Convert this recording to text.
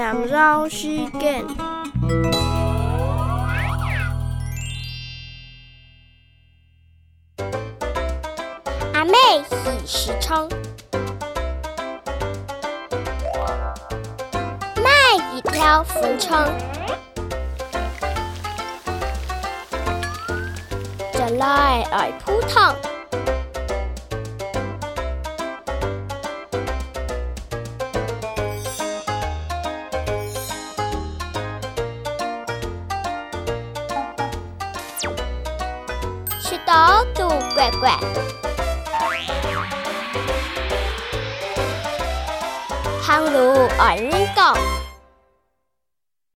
绕时间。阿妹喜时昌，卖一条粉肠，再来爱铺汤。刀刀怪怪，汤炉咬紧口。